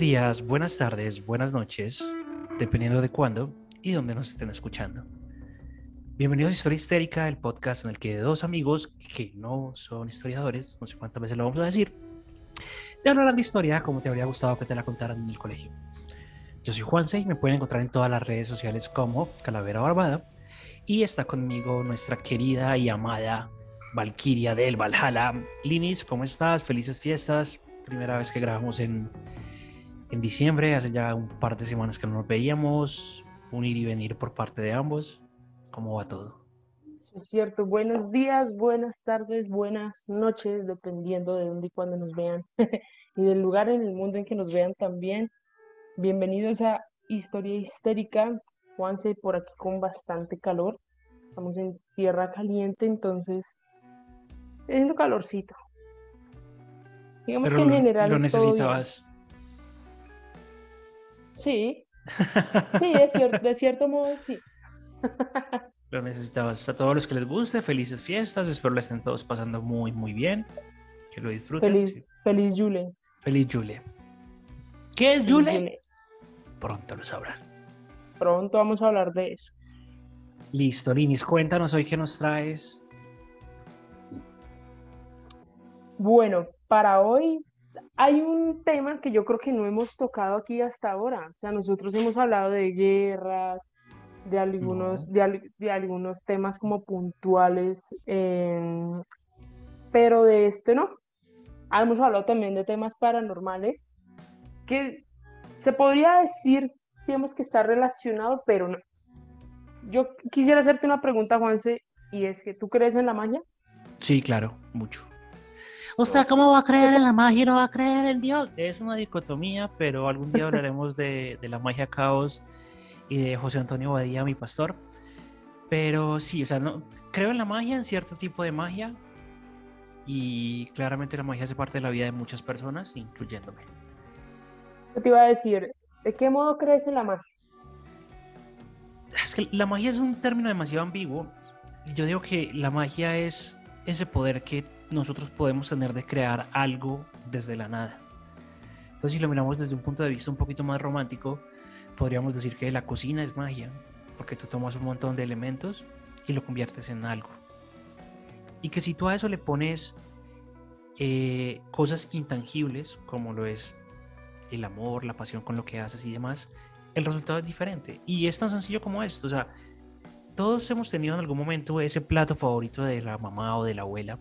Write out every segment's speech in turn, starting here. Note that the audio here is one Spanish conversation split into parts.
Días, buenas tardes, buenas noches, dependiendo de cuándo y dónde nos estén escuchando. Bienvenidos a Historia Histérica, el podcast en el que dos amigos que no son historiadores, no sé cuántas veces lo vamos a decir, te hablarán de historia como te habría gustado que te la contaran en el colegio. Yo soy Juanse y me pueden encontrar en todas las redes sociales como Calavera Barbada y está conmigo nuestra querida y amada Valquiria del Valhalla. Linis, ¿cómo estás? Felices fiestas. Primera vez que grabamos en, en diciembre, hace ya un par de semanas que no nos veíamos, un ir y venir por parte de ambos. ¿Cómo va todo? Es cierto, buenos días, buenas tardes, buenas noches, dependiendo de dónde y cuándo nos vean y del lugar en el mundo en que nos vean también. Bienvenidos a Historia Histérica. Juanse por aquí con bastante calor. Estamos en tierra caliente, entonces es un calorcito. Digamos que en general. Lo necesitabas. Sí. Sí, de cierto, de cierto modo, sí. Lo necesitabas. A todos los que les guste, felices fiestas. Espero lo estén todos pasando muy, muy bien. Que lo disfruten. Feliz, feliz Jule. Feliz Jule. ¿Qué es Jule? Pronto lo sabrán. Pronto vamos a hablar de eso. Listo, Linis, cuéntanos hoy qué nos traes. Bueno, para hoy hay un tema que yo creo que no hemos tocado aquí hasta ahora. O sea, nosotros hemos hablado de guerras, de algunos, de, algunos temas como puntuales, em, pero de este no. Hemos hablado también de temas paranormales que se podría decir, digamos que está relacionado, pero no. Yo quisiera hacerte una pregunta, Juanse, y es que ¿tú crees en la magia? Sí, claro, mucho. ¿Usted cómo va a creer en la magia y no va a creer en Dios? Es una dicotomía, pero algún día hablaremos de, de la magia caos y de José Antonio Badía, mi pastor. Pero sí, o sea, no, creo en la magia, en cierto tipo de magia. Y claramente la magia hace parte de la vida de muchas personas, incluyéndome. Yo te iba a decir, ¿de qué modo crees en la magia? Es que la magia es un término demasiado ambiguo. Yo digo que la magia es ese poder que nosotros podemos tener de crear algo desde la nada. Entonces, si lo miramos desde un punto de vista un poquito más romántico, podríamos decir que la cocina es magia, porque tú tomas un montón de elementos y lo conviertes en algo. Y que si tú a eso le pones eh, cosas intangibles, como lo es el amor, la pasión con lo que haces y demás, el resultado es diferente. Y es tan sencillo como esto. O sea, todos hemos tenido en algún momento ese plato favorito de la mamá o de la abuela.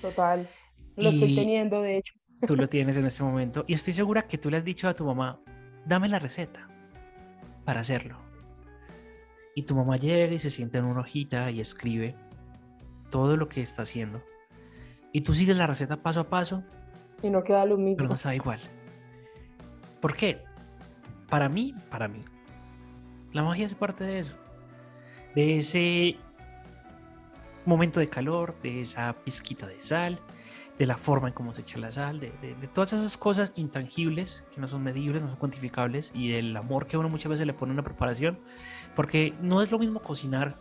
Total. Lo estoy teniendo, de hecho. Tú lo tienes en este momento. Y estoy segura que tú le has dicho a tu mamá, dame la receta para hacerlo. Y tu mamá llega y se sienta en una hojita y escribe todo lo que está haciendo. Y tú sigues la receta paso a paso. Y no queda lo mismo. Pero no sabe igual. ¿Por qué? Para mí, para mí, la magia es parte de eso. De ese momento de calor, de esa pizquita de sal, de la forma en cómo se echa la sal, de, todas esas cosas intangibles que no son medibles, no son cuantificables y del amor que uno muchas veces le pone a una preparación, porque no es lo mismo cocinar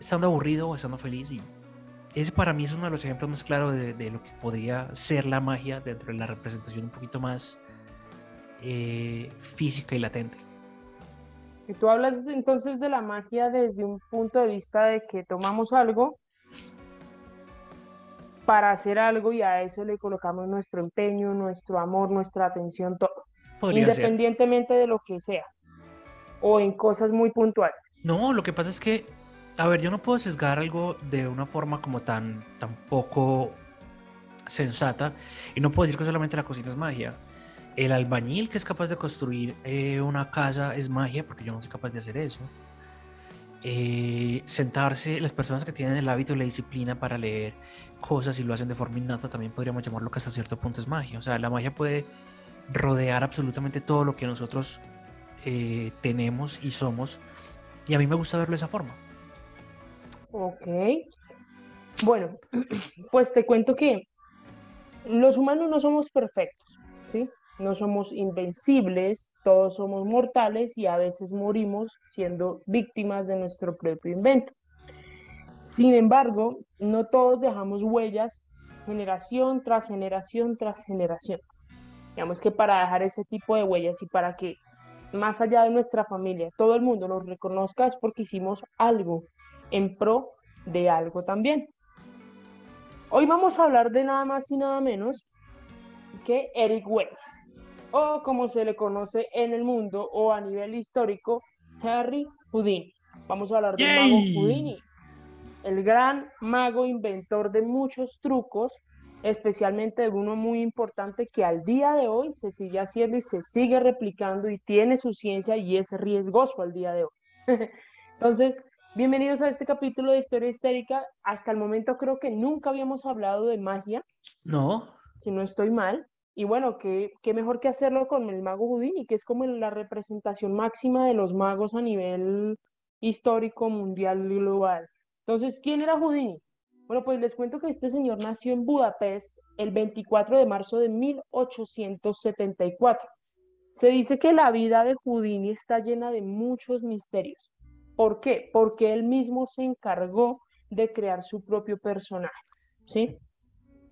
estando aburrido o estando feliz y ese para mí es uno de los ejemplos más claros de, lo que podría ser la magia dentro de la representación un poquito más eh, física y latente. Y tú hablas entonces de la magia desde un punto de vista de que tomamos algo para hacer algo y a eso le colocamos nuestro empeño, nuestro amor, nuestra atención, todo. Independientemente de lo que sea. O en cosas muy puntuales. No, lo que pasa es que, a ver, yo no puedo sesgar algo de una forma como tan, tan poco sensata y no puedo decir que solamente la cocina es magia. El albañil que es capaz de construir eh, una casa es magia porque yo no soy capaz de hacer eso. eh, sentarse, las personas que tienen el hábito y la disciplina para leer cosas y lo hacen de forma innata, también podríamos llamarlo que hasta cierto punto es magia. O sea, la magia puede rodear absolutamente todo lo que nosotros eh, tenemos y somos. Y a mí me gusta verlo de esa forma. Ok. Bueno, pues te cuento que los humanos no somos perfectos, ¿sí? No somos invencibles, todos somos mortales y a veces morimos siendo víctimas de nuestro propio invento. Sin embargo, no todos dejamos huellas generación tras generación tras generación. Digamos que para dejar ese tipo de huellas y para que más allá de nuestra familia, todo el mundo nos reconozca es porque hicimos algo en pro de algo también. Hoy vamos a hablar de nada más y nada menos que Eric Weiss, o como se le conoce en el mundo o a nivel histórico, Harry Houdini. Vamos a hablar del mago Houdini, el gran mago inventor de muchos trucos especialmente de uno muy importante que al día de hoy se sigue haciendo y se sigue replicando y tiene su ciencia y es riesgoso al día de hoy. Entonces, bienvenidos a este capítulo de Historia Histérica. Hasta el momento creo que nunca habíamos hablado de magia. No. Si no estoy mal. Y bueno, qué, qué mejor que hacerlo con el mago Houdini, que es como la representación máxima de los magos a nivel histórico, mundial y global. Entonces, ¿quién era Houdini? Bueno, pues les cuento que este señor nació en Budapest el 24 de marzo de 1874. Se dice que la vida de Houdini está llena de muchos misterios. ¿Por qué? Porque él mismo se encargó de crear su propio personaje, ¿sí?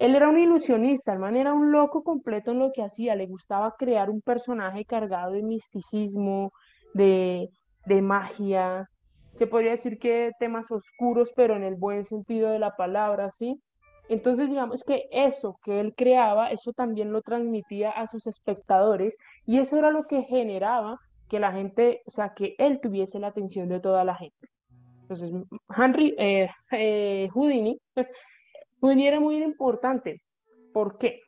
Él era un ilusionista, el man era un loco completo en lo que hacía, le gustaba crear un personaje cargado de misticismo, de, de magia, se podría decir que temas oscuros, pero en el buen sentido de la palabra, ¿sí? Entonces, digamos que eso que él creaba, eso también lo transmitía a sus espectadores y eso era lo que generaba que la gente, o sea, que él tuviese la atención de toda la gente. Entonces, Henry eh, eh, Houdini, Houdini era muy importante. ¿Por qué?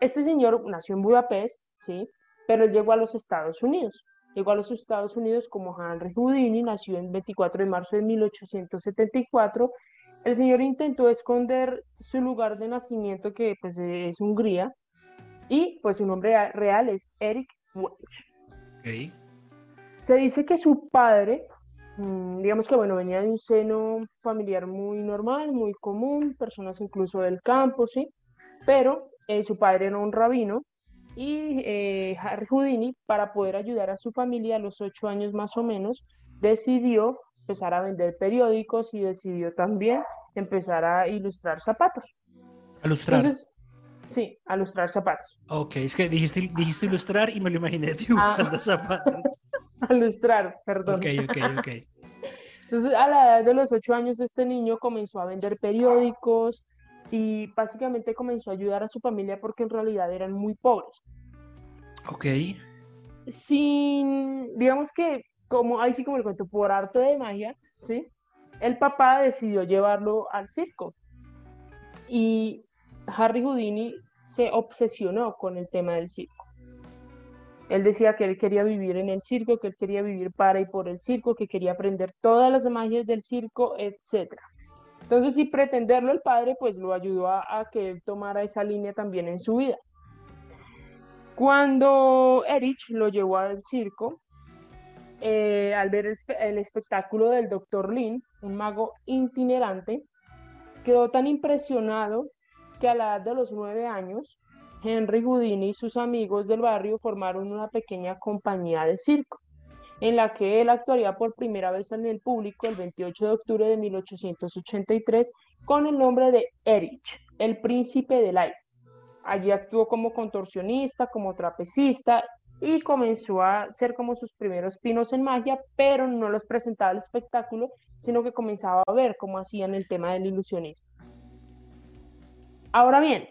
Este señor nació en Budapest, ¿sí? Pero llegó a los Estados Unidos. Llegó a los Estados Unidos como Henry Houdini, nació el 24 de marzo de 1874. El señor intentó esconder su lugar de nacimiento, que pues es Hungría, y pues su nombre real es Eric Welch. Se dice que su padre, digamos que bueno, venía de un seno familiar muy normal, muy común, personas incluso del campo, ¿sí? Pero eh, su padre era un rabino y eh, Harry Houdini, para poder ayudar a su familia a los ocho años más o menos, decidió empezar a vender periódicos y decidió también empezar a ilustrar zapatos. ¿A ilustrar? sí, a ilustrar zapatos. Ok, es que dijiste, dijiste ilustrar y me lo imaginé dibujando ah. zapatos. A ilustrar, perdón. Ok, ok, ok. Entonces, a la edad de los ocho años, este niño comenzó a vender periódicos, y básicamente comenzó a ayudar a su familia porque en realidad eran muy pobres. Ok. Sin, digamos que, como ahí sí como el cuento, por arte de magia, ¿sí? El papá decidió llevarlo al circo. Y Harry Houdini se obsesionó con el tema del circo. Él decía que él quería vivir en el circo, que él quería vivir para y por el circo, que quería aprender todas las magias del circo, etcétera. Entonces, sin pretenderlo, el padre pues lo ayudó a, que tomara esa línea también en su vida. Cuando Erich lo llevó al circo, eh, al ver el, espectáculo del Dr. Lin, un mago itinerante, quedó tan impresionado que a la edad de los nueve años, Henry Houdini y sus amigos del barrio formaron una pequeña compañía de circo en la que él actuaría por primera vez en el público el 28 de octubre de 1883 con el nombre de Erich, el príncipe del aire. Allí actuó como contorsionista, como trapecista y comenzó a hacer como sus primeros pinos en magia, pero no los presentaba al espectáculo, sino que comenzaba a ver cómo hacían el tema del ilusionismo. Ahora bien,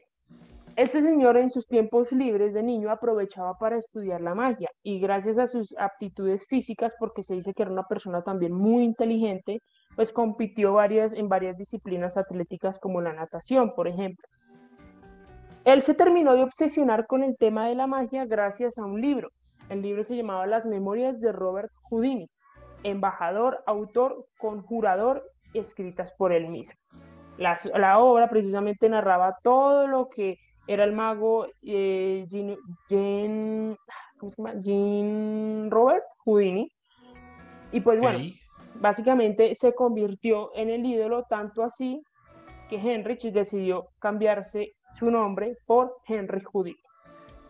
este señor en sus tiempos libres de niño aprovechaba para estudiar la magia y gracias a sus aptitudes físicas, porque se dice que era una persona también muy inteligente, pues compitió varias, en varias disciplinas atléticas como la natación, por ejemplo. Él se terminó de obsesionar con el tema de la magia gracias a un libro. El libro se llamaba Las Memorias de Robert Houdini. embajador, autor, conjurador, escritas por él mismo. La, la obra precisamente narraba todo lo que era el mago eh, Jean, Robert Houdini. Y pues bueno, básicamente se convirtió en el ídolo tanto así que Henrich decidió cambiarse su nombre por Henry Houdini.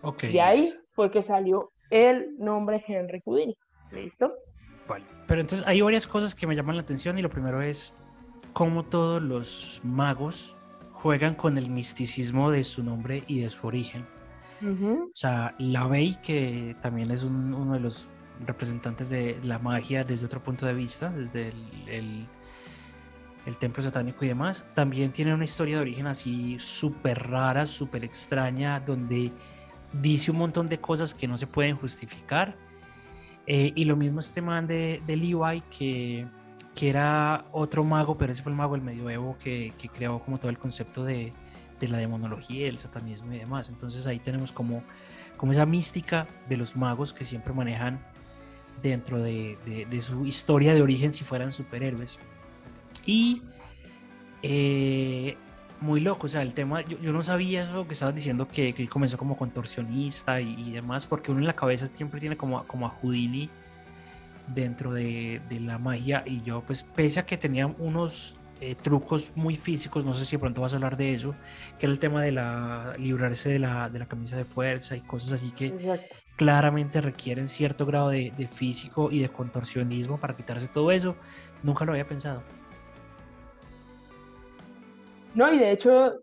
Okay, de ahí fue que salió el nombre Henry Houdini. ¿Listo? Vale. Pero entonces hay varias cosas que me llaman la atención y lo primero es cómo todos los magos juegan con el misticismo de su nombre y de su origen. O sea, la Bey, que también es uno de los representantes de la magia desde otro punto de vista, desde el, el, templo satánico y demás, también tiene una historia de origen así súper rara, súper extraña, donde dice un montón de cosas que no se pueden justificar. Eh, y lo mismo este man de, de Levi, que que era otro mago, pero ese fue el mago del medioevo que, que creó como todo el concepto de, de, la demonología, el satanismo y demás. Entonces ahí tenemos como, como esa mística de los magos que siempre manejan dentro de, de, su historia de origen si fueran superhéroes. Y eh, muy loco, o sea, el tema, yo, yo, no sabía eso que estabas diciendo, que, que él comenzó como contorsionista y, y, demás, porque uno en la cabeza siempre tiene como, como a Houdini dentro de, la magia y yo pues pese a que tenía unos eh, trucos muy físicos, no sé si de pronto vas a hablar de eso, que era el tema de la librarse de la, de la camisa de fuerza y cosas así que claramente requieren cierto grado de, físico y de contorsionismo para quitarse todo eso, nunca lo había pensado. No, y de hecho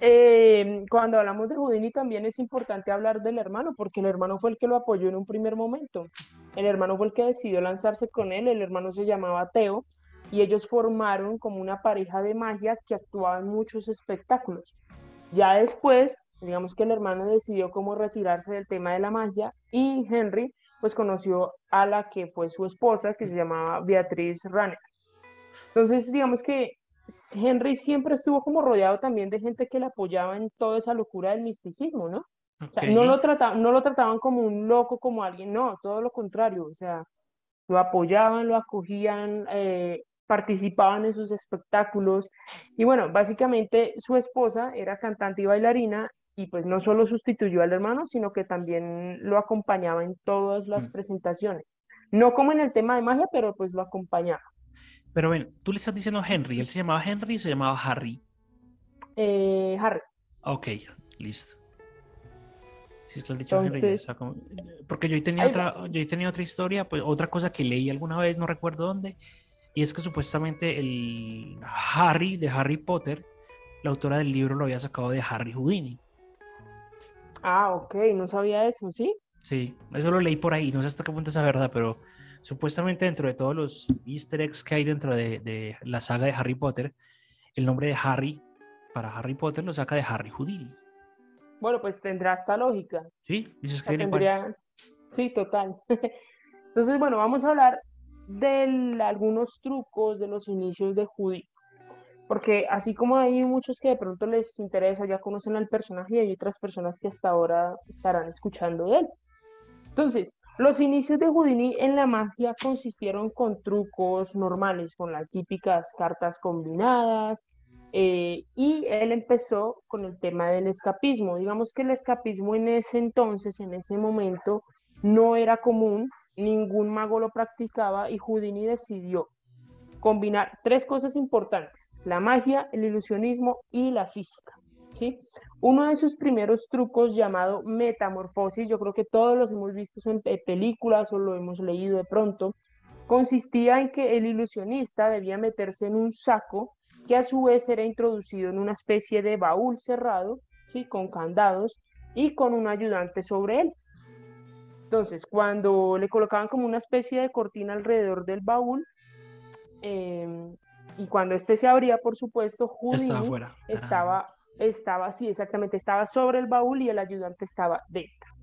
eh, cuando hablamos de Houdini también es importante hablar del hermano, porque el hermano fue el que lo apoyó en un primer momento. El hermano fue el que decidió lanzarse con él, el hermano se llamaba Teo, y ellos formaron como una pareja de magia que actuaba en muchos espectáculos. Ya después, digamos que el hermano decidió cómo retirarse del tema de la magia y Henry pues conoció a la que fue su esposa, que se llamaba Beatriz Ranner. Entonces, digamos que Henry siempre estuvo como rodeado también de gente que le apoyaba en toda esa locura del misticismo, ¿no? No, lo trataban, no lo trataban como un loco, como alguien, no, todo lo contrario, o sea, lo apoyaban, lo acogían, eh, participaban en sus espectáculos y bueno, básicamente su esposa era cantante y bailarina y pues no solo sustituyó al hermano, sino que también lo acompañaba en todas las mm. presentaciones. No como en el tema de magia, pero pues lo acompañaba. Pero ven, tú le estás diciendo Henry. ¿Él se llamaba Henry o se llamaba Harry? Eh, Harry. Ok, listo. Si es que dicho Henry, porque yo tenía otra, yo tenía otra historia, pues otra cosa que leí alguna vez, no recuerdo dónde, y es que supuestamente el Harry de Harry Potter, la autora del libro lo había sacado de Harry Houdini. Ah, ok, no sabía eso, ¿sí? Sí, eso lo leí por ahí, no sé hasta qué punto es verdad, pero Supuestamente dentro de todos los easter eggs que hay dentro de, la saga de Harry Potter, el nombre de Harry para Harry Potter lo saca de Harry Houdini. Bueno, pues tendrá esta lógica. Sí, dices que Sí, total. Entonces, bueno, vamos a hablar de algunos trucos de los inicios de Houdini. Porque así como hay muchos que de pronto les interesa, ya conocen al personaje y hay otras personas que hasta ahora estarán escuchando de él. Entonces, los inicios de Houdini en la magia consistieron con trucos normales, con las típicas cartas combinadas, eh, y él empezó con el tema del escapismo. Digamos que el escapismo en ese entonces, en ese momento, no era común, ningún mago lo practicaba y Houdini decidió combinar tres cosas importantes, la magia, el ilusionismo y la física. ¿sí? Uno de sus primeros trucos llamado metamorfosis, yo creo que todos los hemos visto en películas o lo hemos leído de pronto, consistía en que el ilusionista debía meterse en un saco que a su vez era introducido en una especie de baúl cerrado, ¿sí? con candados y con un ayudante sobre él. Entonces, cuando le colocaban como una especie de cortina alrededor del baúl, em, y cuando este se abría, por supuesto, Houdini estaba estaba, sí, exactamente, estaba sobre el baúl y el ayudante estaba dentro.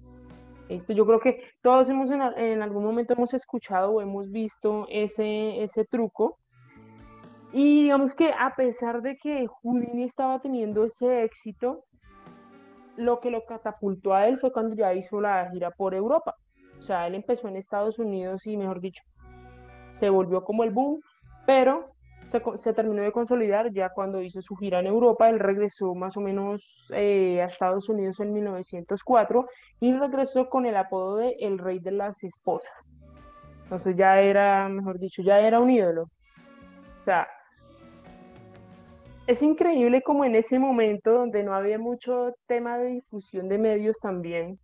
Esto yo creo que todos hemos en, algún momento hemos escuchado o hemos visto ese, ese truco. Y digamos que a pesar de que Houdini estaba teniendo ese éxito, lo que lo catapultó a él fue cuando ya hizo la gira por Europa. O sea, él empezó en Estados Unidos y, mejor dicho, se volvió como el boom, pero se, terminó de consolidar ya cuando hizo su gira en Europa. Él regresó más o menos eh, a Estados Unidos en 1904 y regresó con el apodo de El Rey de las Esposas. Entonces ya era, mejor dicho, ya era un ídolo. O sea, es increíble como en ese momento donde no había mucho tema de difusión de medios también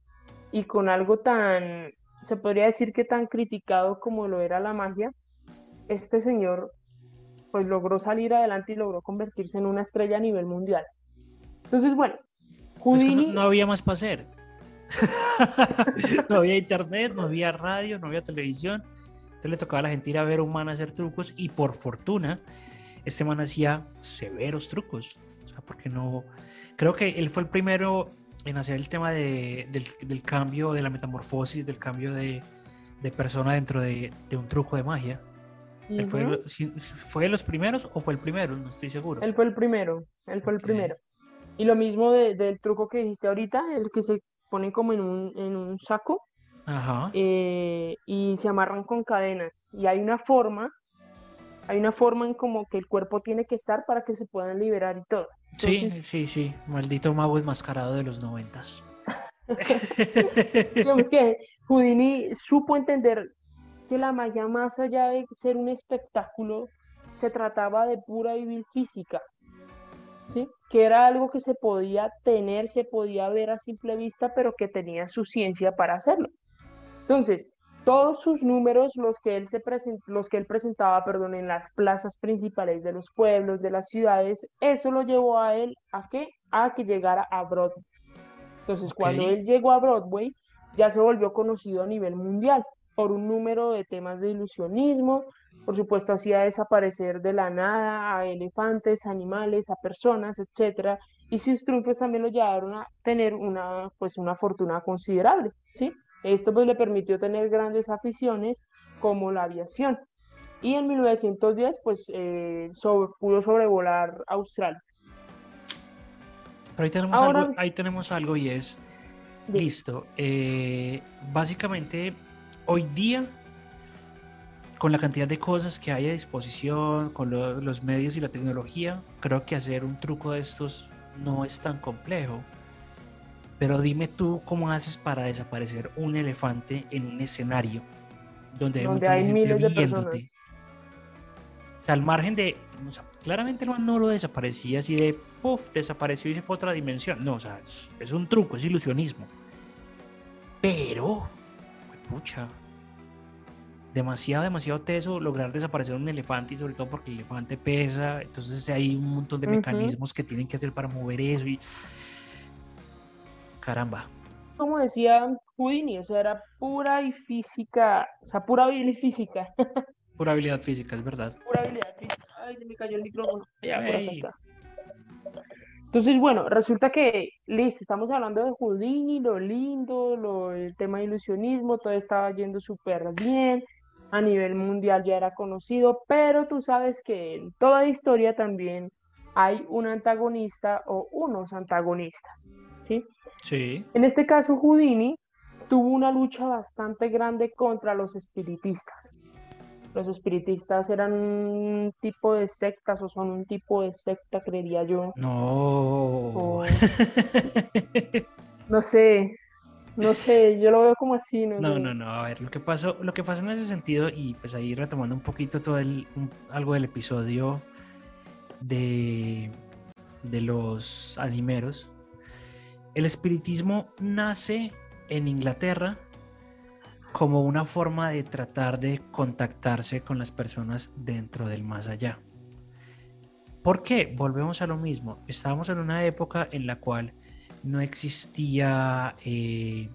y con algo tan, se podría decir que tan criticado como lo era la magia, este señor pues logró salir adelante y logró convertirse en una estrella a nivel mundial. Entonces, bueno, Houdini... no, había más para hacer. no había internet, no había radio, no había televisión. Entonces le tocaba a la gente ir a ver a un man hacer trucos y por fortuna este man hacía severos trucos. O sea, porque no... Creo que él fue el primero en hacer el tema de, del, cambio, de la metamorfosis, del cambio de, de persona dentro de, de, un truco de magia fue, fue, de los primeros o fue el primero? No estoy seguro. Él fue el primero, él fue el primero. Y lo mismo del truco que dijiste ahorita, el que se pone como en un, en un saco Ajá. Eh, y se amarran con cadenas. Y hay una forma, hay una forma en como que el cuerpo tiene que estar para que se puedan liberar y todo. sí, sí, sí, maldito mago enmascarado de los noventas. Digamos que Houdini supo entender que la magia más allá de ser un espectáculo, se trataba de pura y vil física, ¿sí? que era algo que se podía tener, se podía ver a simple vista, pero que tenía su ciencia para hacerlo. Entonces, todos sus números, los que él, se los que él presentaba perdón, en las plazas principales de los pueblos, de las ciudades, eso lo llevó a él a qué? A que llegara a Broadway. Entonces, cuando él llegó a Broadway, ya se volvió conocido a nivel mundial por un número de temas de ilusionismo, por supuesto hacía desaparecer de la nada a elefantes, animales, a personas, etc. Y sus triunfos también lo llevaron a tener una, pues, una fortuna considerable, ¿sí? Esto pues le permitió tener grandes aficiones como la aviación. Y en 1910 pues eh, pudo sobrevolar Australia. Pero ahí tenemos, algo, ahí tenemos algo y es, listo, eh, básicamente hoy día, con la cantidad de cosas que hay a disposición, con los medios y la tecnología, creo que hacer un truco de estos no es tan complejo. Pero dime tú cómo haces para desaparecer un elefante en un escenario donde, hay, miles de personas. O sea, al margen de. claramente el no lo desaparecía así de puff, desapareció y se fue a otra dimensión. No, o sea, es un truco, es ilusionismo. Pero pucha, demasiado, demasiado teso lograr desaparecer un elefante y sobre todo porque el elefante pesa, entonces hay un montón de mecanismos que tienen que hacer para mover eso y caramba. Como decía Houdini, o sea, era pura y física, o sea, pura habilidad física. Pura habilidad física, es verdad. Pura habilidad física. Ay, se me cayó el micrófono. Ya, por está. Entonces, bueno, resulta que, listo, estamos hablando de Houdini, lo lindo, lo, el tema de ilusionismo, todo estaba yendo súper bien, a nivel mundial ya era conocido, pero tú sabes que en toda historia también hay un antagonista o unos antagonistas, ¿sí? Sí. En este caso, Houdini tuvo una lucha bastante grande contra los espiritistas los espiritistas eran un tipo de sectas o son un tipo de secta, creería yo. No. no sé, no sé, yo lo veo como así. No, no, no, no, a ver, lo que pasó, lo que pasó en ese sentido, y pues ahí retomando un poquito todo el, algo del episodio de, de los animeros, el espiritismo nace en Inglaterra como una forma de tratar de contactarse con las personas dentro del más allá. ¿Por qué? Volvemos a lo mismo. Estábamos en una época en la cual no existía eh,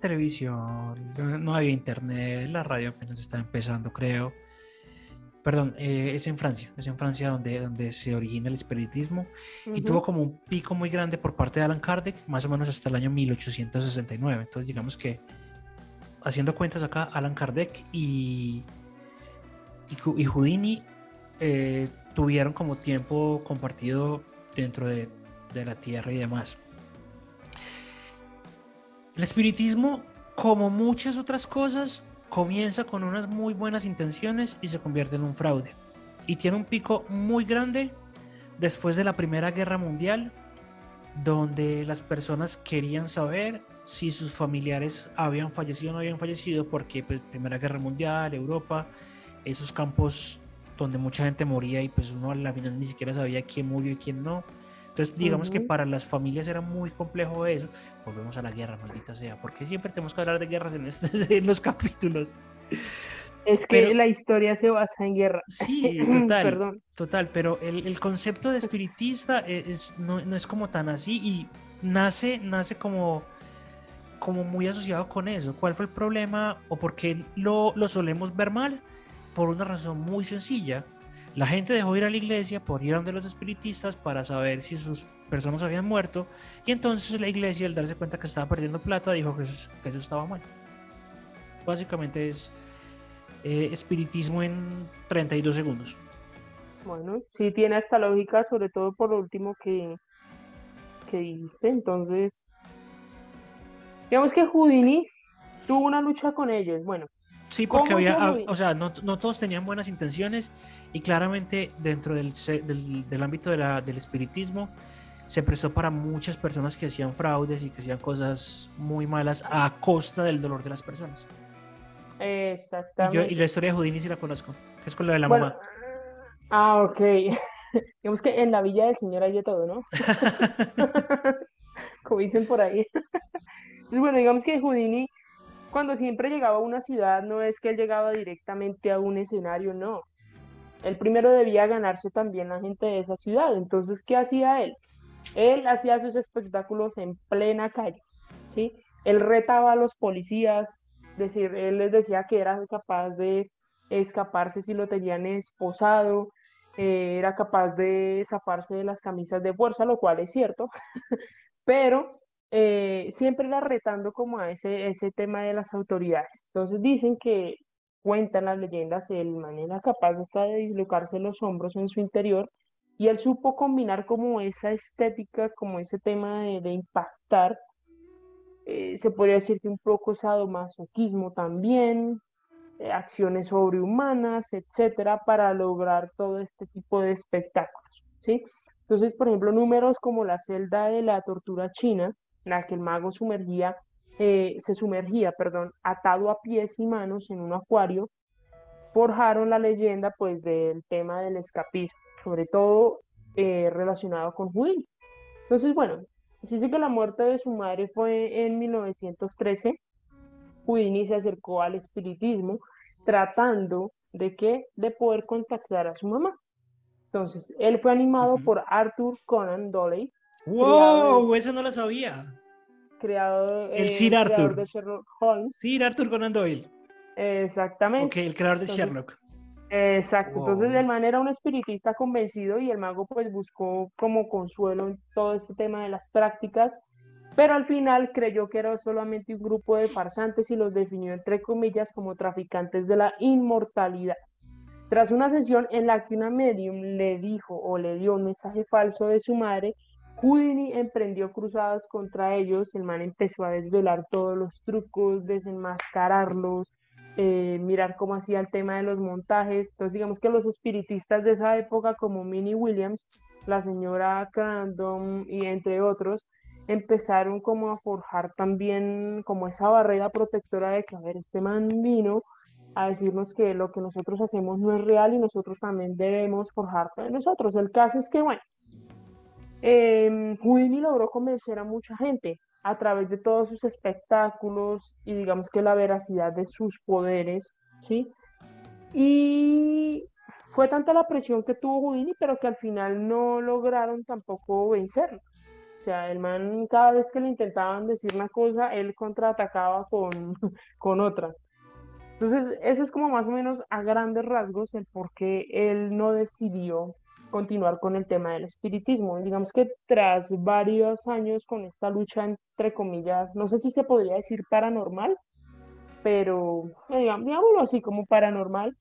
televisión, no había internet, la radio apenas estaba empezando, creo. Perdón, eh, es en Francia, es en Francia donde, donde se origina el espiritismo y tuvo como un pico muy grande por parte de Alan Kardec, más o menos hasta el año 1869. Entonces digamos que haciendo cuentas acá, Alan Kardec y, y, Houdini eh, tuvieron como tiempo compartido dentro de, de la Tierra y demás. El espiritismo, como muchas otras cosas, comienza con unas muy buenas intenciones y se convierte en un fraude. Y tiene un pico muy grande después de la Primera Guerra Mundial, donde las personas querían saber si sus familiares habían fallecido o no habían fallecido, porque pues Primera Guerra Mundial, Europa, esos campos donde mucha gente moría y pues uno a la final ni siquiera sabía quién murió y quién no. Entonces, digamos que para las familias era muy complejo eso. Volvemos a la guerra, maldita sea. porque siempre tenemos que hablar de guerras en, en los capítulos? Es que la historia se basa en guerra. Sí, total. Perdón. Total, pero el, el, concepto de espiritista es, no, no, es como tan así y nace, nace como, como muy asociado con eso. ¿Cuál fue el problema o por qué lo, lo solemos ver mal? Por una razón muy sencilla. La gente dejó ir a la iglesia por ir a donde los espiritistas para saber si sus personas habían muerto y entonces la iglesia al darse cuenta que estaba perdiendo plata dijo que eso, que eso estaba mal. Básicamente es eh, espiritismo en 32 segundos. Bueno, sí tiene esta lógica, sobre todo por lo último que, que dijiste. Entonces, digamos que Houdini tuvo una lucha con ellos. Bueno, sí, porque había, ah, o sea, no, no, todos tenían buenas intenciones y claramente dentro del, del, del ámbito de la, del espiritismo se prestó para muchas personas que hacían fraudes y que hacían cosas muy malas a costa del dolor de las personas. Exactamente. Y, la historia de Houdini sí la conozco, que es con la de la mamá. Ah, ok. Digamos que en la Villa del Señor hay de todo, ¿no? Como dicen por ahí. Entonces, bueno, digamos que Houdini, cuando siempre llegaba a una ciudad, no es que él llegaba directamente a un escenario, no. Él primero debía ganarse también la gente de esa ciudad. Entonces, ¿qué hacía él? Él hacía sus espectáculos en plena calle, ¿sí? Él retaba a los policías, decir, él les decía que era capaz de escaparse si lo tenían esposado, eh, era capaz de zafarse de las camisas de fuerza, lo cual es cierto, pero eh, siempre era retando como a ese, ese tema de las autoridades. Entonces dicen que cuentan las leyendas, el man era capaz hasta de dislocarse los hombros en su interior y él supo combinar como esa estética, como ese tema de, de impactar eh, se podría decir que un poco sadomasoquismo también, eh, acciones sobrehumanas, etcétera, para lograr todo este tipo de espectáculos, ¿sí? Entonces, por ejemplo, números como la celda de la tortura china, en la que el mago sumergía, eh, se sumergía, perdón, atado a pies y manos en un acuario, forjaron la leyenda, pues, del tema del escapismo, sobre todo relacionado con Will. Entonces, bueno, se dice que la muerte de su madre fue en 1913. Houdini se acercó al espiritismo tratando de que de poder contactar a su mamá. Entonces, él fue animado por Arthur Conan Doyle. ¡Wow! eso no lo sabía. Creado el Sir Arthur. de Sherlock Holmes. Sir Arthur Conan Doyle. Exactamente. Ok, el creador de Sherlock. Exacto, entonces el man era un espiritista convencido y el mago pues buscó como consuelo en todo este tema de las prácticas, pero al final creyó que era solamente un grupo de farsantes y los definió entre comillas como traficantes de la inmortalidad. Tras una sesión en la que una medium le dijo o le dio un mensaje falso de su madre, Houdini emprendió cruzadas contra ellos, el man empezó a desvelar todos los trucos, desenmascararlos, eh, mirar cómo hacía el tema de los montajes. Entonces, digamos que los espiritistas de esa época, como Minnie Williams, la señora Crandom y entre otros, empezaron como a forjar también como esa barrera protectora de que, a ver, este man vino a decirnos que lo que nosotros hacemos no es real y nosotros también debemos forjar nosotros. El caso es que, bueno, eh, Houdini logró convencer a mucha gente a través de todos sus espectáculos y digamos que la veracidad de sus poderes, ¿sí? Y fue tanta la presión que tuvo Houdini, pero que al final no lograron tampoco vencerlo. O sea, el man cada vez que le intentaban decir una cosa, él contraatacaba con, con otra. Entonces, ese es como más o menos a grandes rasgos el por qué él no decidió continuar con el tema del espiritismo. Digamos que tras varios años con esta lucha, entre comillas, no sé si se podría decir paranormal, pero eh, digámoslo así como paranormal,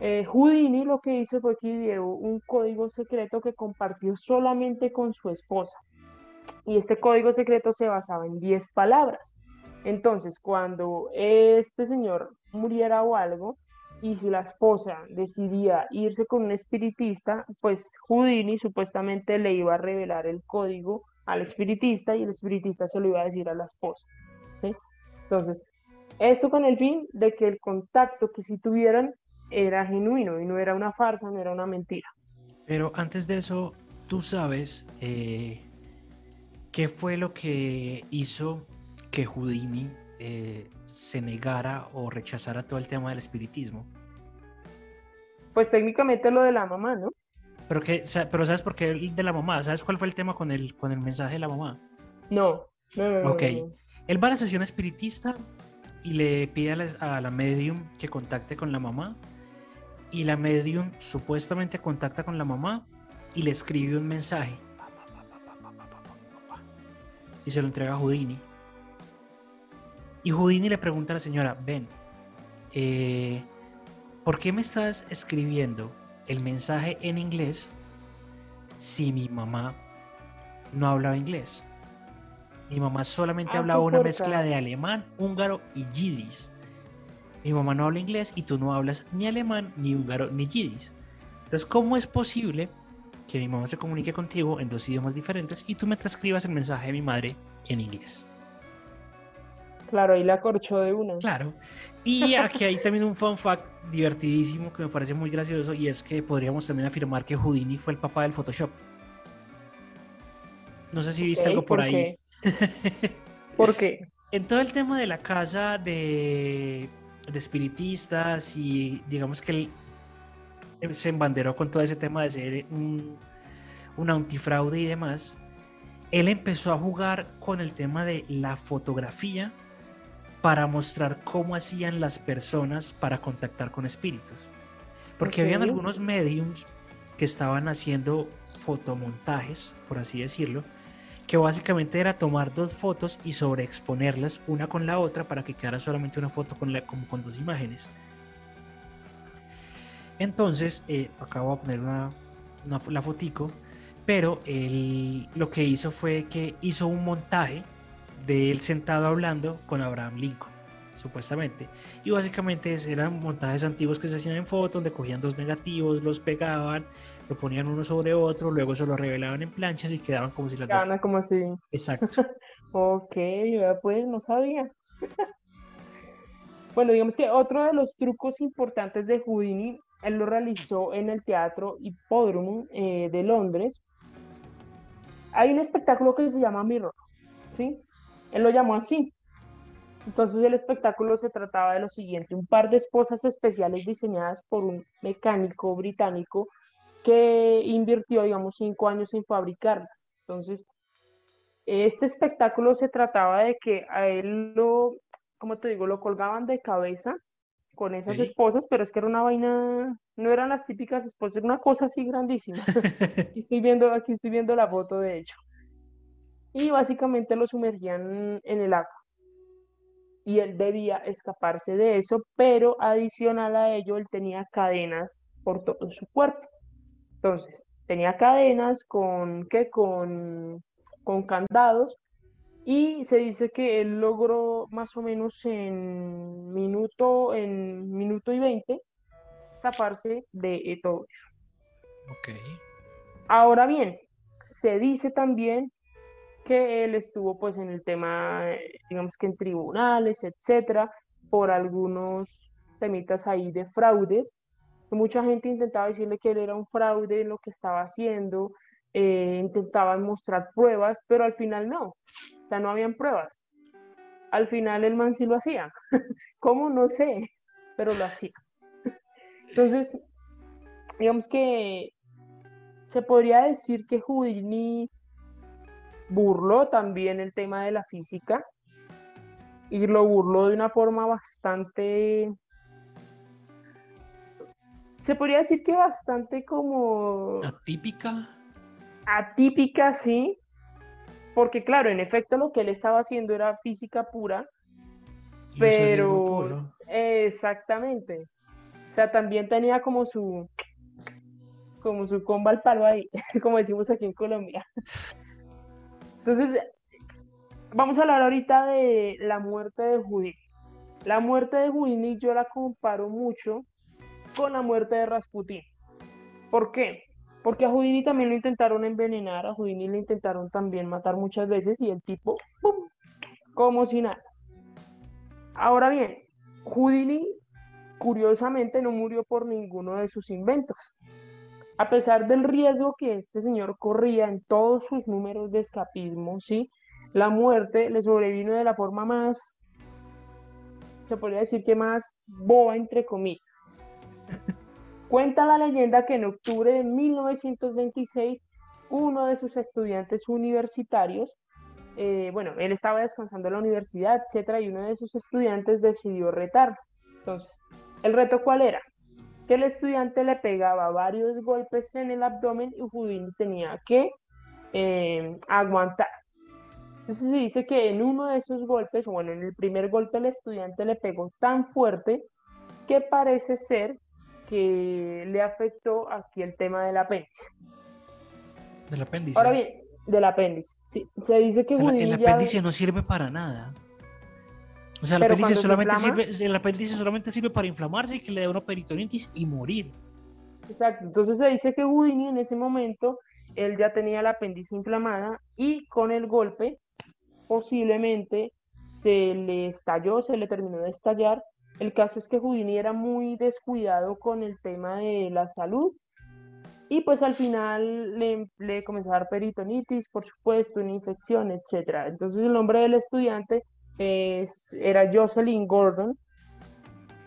eh, Houdini lo que hizo fue que dio un código secreto que compartió solamente con su esposa. Y este código secreto se basaba en 10 palabras. Entonces, cuando este señor muriera o algo, y si la esposa decidía irse con un espiritista, pues Houdini supuestamente le iba a revelar el código al espiritista y el espiritista se lo iba a decir a la esposa. Entonces, esto con el fin de que el contacto que si tuvieran era genuino y no era una farsa, no era una mentira. Pero antes de eso, tú sabes eh, qué fue lo que hizo que Houdini eh, se negara o rechazara todo el tema del espiritismo? Pues técnicamente lo de la mamá, ¿no? Pero, que, pero ¿sabes por qué el de la mamá? ¿Sabes cuál fue el tema con el, con el mensaje de la mamá? No, no, no. Ok. Él va a la sesión espiritista y le pide a la, a la medium que contacte con la mamá. Y la medium supuestamente contacta con la mamá y le escribe un mensaje. Y se lo entrega a Houdini. Y Houdini le pregunta a la señora, ven, eh, ¿por qué me estás escribiendo el mensaje en inglés si mi mamá no hablaba inglés? Mi mamá solamente hablaba una mezcla de alemán, húngaro y yiddish. Mi mamá no habla inglés y tú no hablas ni alemán, ni húngaro, ni yiddish. Entonces, ¿cómo es posible que mi mamá se comunique contigo en dos idiomas diferentes y tú me transcribas el mensaje de mi madre en inglés? Claro, ahí la corchó de una. Claro. Y aquí hay también un fun fact divertidísimo que me parece muy gracioso y es que podríamos también afirmar que Houdini fue el papá del Photoshop. No sé si viste algo por, ahí. ¿Por qué? En todo el tema de la casa de, de espiritistas y digamos que él se embanderó con todo ese tema de ser un, un antifraude y demás, él empezó a jugar con el tema de la fotografía para mostrar cómo hacían las personas para contactar con espíritus. Porque habían algunos mediums que estaban haciendo fotomontajes, por así decirlo, que básicamente era tomar dos fotos y sobreexponerlas una con la otra para que quedara solamente una foto con, la, como con dos imágenes. Entonces, eh, acabo de poner una, la fotico, pero él lo que hizo fue que hizo un montaje de él sentado hablando con Abraham Lincoln, supuestamente. Y básicamente eran montajes antiguos que se hacían en fotos, donde cogían dos negativos, los pegaban, lo ponían uno sobre otro, luego se lo revelaban en planchas y quedaban como si las Quedaban como así. Exacto. ok, pues no sabía. bueno, digamos que otro de los trucos importantes de Houdini, él lo realizó en el Teatro Hippodrome eh, de Londres. Hay un espectáculo que se llama Mirror, ¿sí? Él lo llamó así. Entonces el espectáculo se trataba de lo siguiente, un par de esposas especiales diseñadas por un mecánico británico que invirtió, digamos, cinco años en fabricarlas. Entonces, este espectáculo se trataba de que a él lo, como te digo, lo colgaban de cabeza con esas esposas, pero es que era una vaina, no eran las típicas esposas, era una cosa así grandísima. aquí, estoy viendo, aquí estoy viendo la foto, de hecho y básicamente lo sumergían en el agua. Y él debía escaparse de eso, pero adicional a ello, él tenía cadenas por todo su cuerpo. Entonces, tenía cadenas con, ¿qué? Con, con candados y se dice que él logró más o menos en minuto, en minuto y veinte, zafarse de todo eso. Ok. Ahora bien, se dice también que él estuvo pues en el tema, digamos que en tribunales, etcétera, por algunos temitas ahí de fraudes. Mucha gente intentaba decirle que él era un fraude en lo que estaba haciendo, eh, intentaban mostrar pruebas, pero al final no, o sea, no habían pruebas. Al final el man sí lo hacía. ¿Cómo? No sé, pero lo hacía. Entonces, digamos que se podría decir que Houdini burló también el tema de la física y lo burló de una forma bastante, se podría decir que bastante como... Atípica. Atípica, sí, porque claro, en efecto lo que él estaba haciendo era física pura, pero... Exactamente. O sea, también tenía como su como su comba al palo ahí, como decimos aquí en Colombia. Entonces, vamos a hablar ahorita de la muerte de Judith. La muerte de Houdini yo la comparo mucho con la muerte de Rasputin. ¿Por qué? Porque a Houdini también lo intentaron envenenar, a Houdini le intentaron también matar muchas veces y el tipo, ¡pum! como si nada. Ahora bien, Houdini curiosamente no murió por ninguno de sus inventos. A pesar del riesgo que este señor corría en todos sus números de escapismo, ¿sí? la muerte le sobrevino de la forma más, se podría decir que más boba, entre comillas. Cuenta la leyenda que en octubre de 1926, uno de sus estudiantes universitarios, eh, bueno, él estaba descansando en la universidad, etcétera, y uno de sus estudiantes decidió retar. Entonces, ¿el reto cuál era? Que el estudiante le pegaba varios golpes en el abdomen y Houdini tenía que eh, aguantar. Entonces se dice que en uno de esos golpes, o bueno, en el primer golpe el estudiante le pegó tan fuerte que parece ser que le afectó aquí el tema del apéndice. Del apéndice. Ahora bien, del apéndice. Sí, se dice que el apéndice no sirve para nada. O sea, el apéndice, solamente sirve, el apéndice solamente sirve para inflamarse y que le dé una peritonitis y morir. Exacto. Entonces se dice que Houdini en ese momento él ya tenía el apéndice inflamada y con el golpe posiblemente se le estalló, se le terminó de estallar. El caso es que Houdini era muy descuidado con el tema de la salud y pues al final le, le comenzó a dar peritonitis, por supuesto, una infección, etc. Entonces el nombre del estudiante era Jocelyn Gordon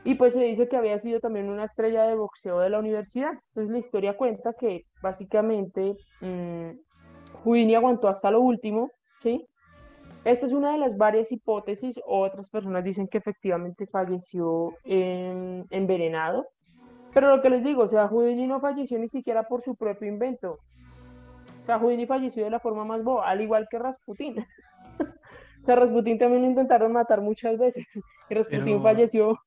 y pues se dice que había sido también una estrella de boxeo de la universidad. Entonces la historia cuenta que básicamente mmm, Houdini aguantó hasta lo último, ¿sí? Esta es una de las varias hipótesis. Otras personas dicen que efectivamente falleció envenenado. Pero lo que les digo, o sea, Houdini no falleció ni siquiera por su propio invento. O sea, Houdini falleció de la forma más boba, al igual que Rasputin. O sea, Rasputin también lo intentaron matar muchas veces. Y Rasputin falleció.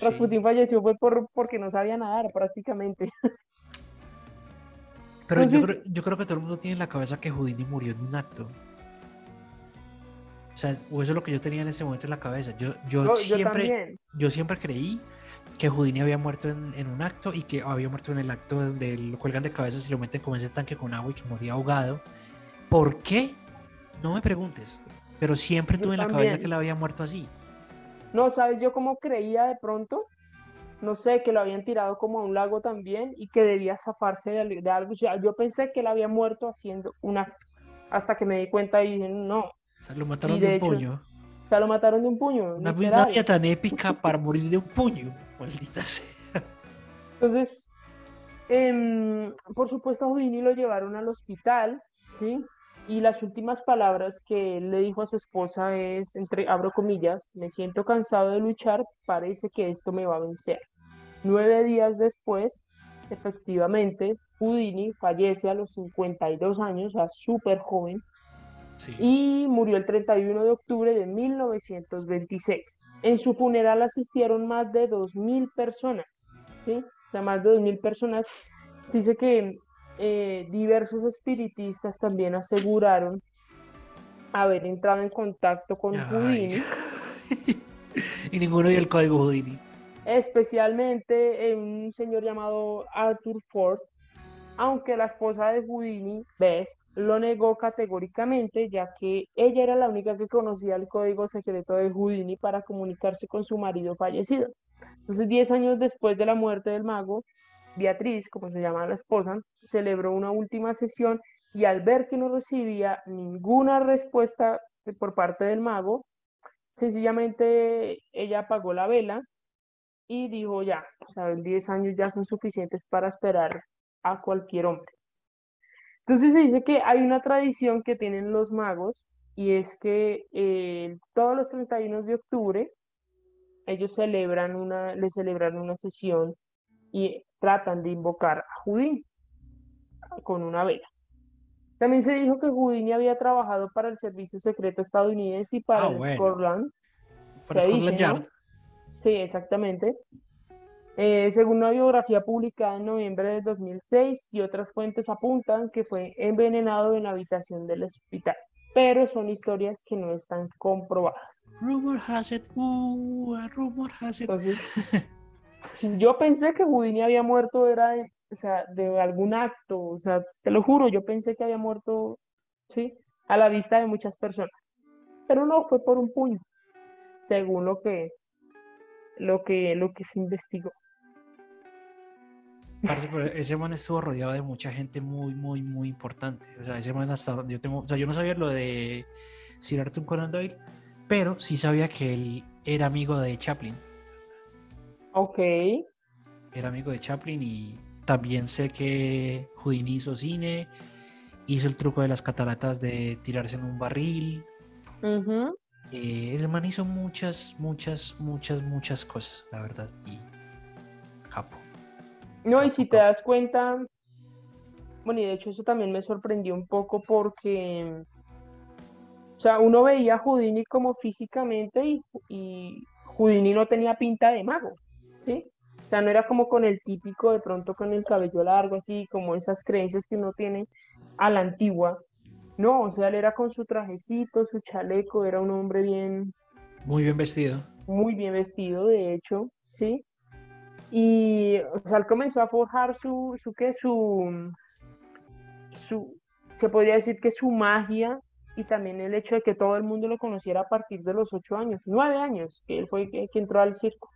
Rasputin falleció fue por, porque no sabía nadar prácticamente. Pero yo, creo, yo creo que todo el mundo tiene en la cabeza que Houdini murió en un acto. O sea, o eso es lo que yo tenía en ese momento en la cabeza. Yo, yo, siempre, yo, siempre creí que Houdini había muerto en, un acto y que había muerto en el acto donde lo cuelgan de cabeza y lo meten como ese tanque con agua y que moría ahogado. ¿Por qué? No me preguntes. Pero siempre tuve en la cabeza que él había muerto así. No, ¿sabes? Yo como creía de pronto, no sé, que lo habían tirado como a un lago también y que debía zafarse de, algo. yo pensé que él había muerto haciendo un acto. Hasta que me di cuenta y dije, no, lo mataron de, un puño. O sea, lo mataron de un puño. Una, vida tan épica para morir de un puño. Maldita sea. Entonces, em, por supuesto, a Houdini lo llevaron al hospital, ¿sí? Y las últimas palabras que él le dijo a su esposa es, entre, abro comillas, me siento cansado de luchar, parece que esto me va a vencer. Nueve días después, efectivamente, Houdini fallece a los 52 años, o sea, súper joven, y murió el 31 de octubre de 1926. En su funeral asistieron más de 2.000 personas, ¿sí? O sea, más de 2.000 personas. Se dice que eh, diversos espiritistas también aseguraron haber entrado en contacto con Houdini. y ninguno dio el código Houdini. Especialmente un señor llamado Arthur Ford, aunque la esposa de Houdini, Bess, lo negó categóricamente, ya que ella era la única que conocía el código secreto de Houdini para comunicarse con su marido fallecido. Entonces, 10 años después de la muerte del mago, Beatriz, como se llama la esposa, celebró una última sesión y al ver que no recibía ninguna respuesta por parte del mago, sencillamente ella apagó la vela y dijo ya, o sea, 10 años ya son suficientes para esperar a cualquier hombre. Entonces se dice que hay una tradición que tienen los magos y es que eh, todos los 31 de octubre ellos celebran una, le celebran una sesión y tratan de invocar a Houdini con una vela. También se dijo que Houdini había trabajado para el Servicio Secreto estadounidense y para ah, el Scotland. Para Scotland Yard. Sí, exactamente. Eh, según una biografía publicada en noviembre de 2006 y otras fuentes apuntan que fue envenenado en la habitación del hospital. pero son historias que no están comprobadas. Rumor has it, uh, rumor has it. Entonces, yo pensé que Houdini había muerto era de, o sea, de algún acto, o sea, te lo juro, yo pensé que había muerto, sí, a la vista de muchas personas, pero no, fue por un puño, según lo que, lo que, lo que se investigó. ese man estuvo rodeado de mucha gente muy, muy, muy importante. O sea, ese man hasta yo tengo, o sea, yo no sabía lo de Sir Arthur Conan Doyle, pero sí sabía que él era amigo de Chaplin. Ok. Era amigo de Chaplin y también sé que Houdini hizo cine, hizo el truco de las cataratas de tirarse en un barril. Eh, el man hizo muchas, muchas, muchas, muchas cosas, la verdad. Y capo. No, y si te das cuenta, bueno, y de hecho eso también me sorprendió un poco porque, o sea, uno veía a Houdini como físicamente y, y Houdini no tenía pinta de mago, ¿sí? O sea, no era como con el típico, de pronto con el cabello largo, así como esas creencias que uno tiene a la antigua. No, o sea, él era con su trajecito, su chaleco, era un hombre bien... Muy bien vestido. Muy bien vestido, de hecho, ¿sí? Y, o sea, él comenzó a forjar su, su, ¿qué? Su, su, se podría decir que su magia y también el hecho de que todo el mundo lo conociera a partir de los ocho años, nueve años, que él fue que, entró al circo.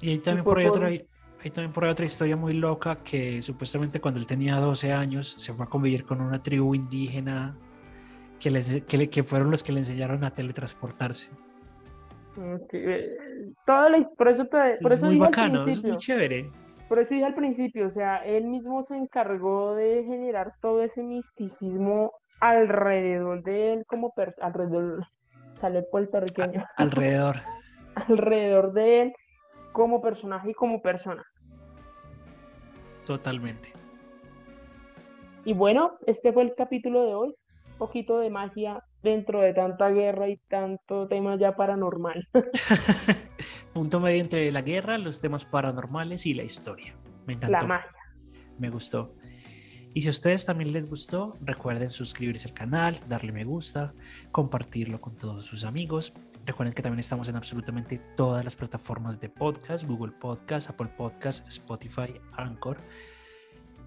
Y ahí también por ahí, otra, hay también por ahí otra historia muy loca que supuestamente cuando él tenía 12 años se fue a convivir con una tribu indígena que, les, que, que fueron los que le enseñaron a teletransportarse. Eh, por eso, por eso muy bacano, es muy chévere. Por eso dije al principio, o sea, él mismo se encargó de generar todo ese misticismo alrededor de él como alrededor, sale puertorriqueño. alrededor. alrededor de él como personaje y como persona. Totalmente. Y bueno, este fue el capítulo de hoy. Un poquito de magia dentro de tanta guerra y tanto tema ya paranormal. Punto medio entre la guerra, los temas paranormales y la historia. Me encantó. La magia. Me gustó. Y si a ustedes también les gustó, recuerden suscribirse al canal, darle me gusta, compartirlo con todos sus amigos. Recuerden que también estamos en absolutamente todas las plataformas de podcast, Google Podcast, Apple Podcast, Spotify, Anchor.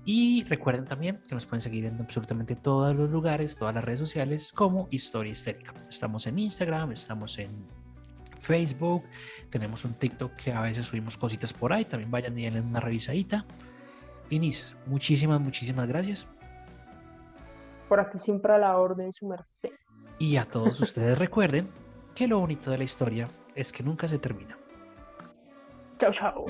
Y recuerden también que nos pueden seguir en absolutamente todos los lugares, todas las redes sociales como Historia Histérica. Estamos en Instagram, estamos en Facebook, tenemos un TikTok que a veces subimos cositas por ahí, también vayan y denle una revisadita. Inis, muchísimas, muchísimas gracias. Por aquí siempre a la orden, su merced. Y a todos ustedes recuerden que lo bonito de la historia es que nunca se termina. Chao, chao.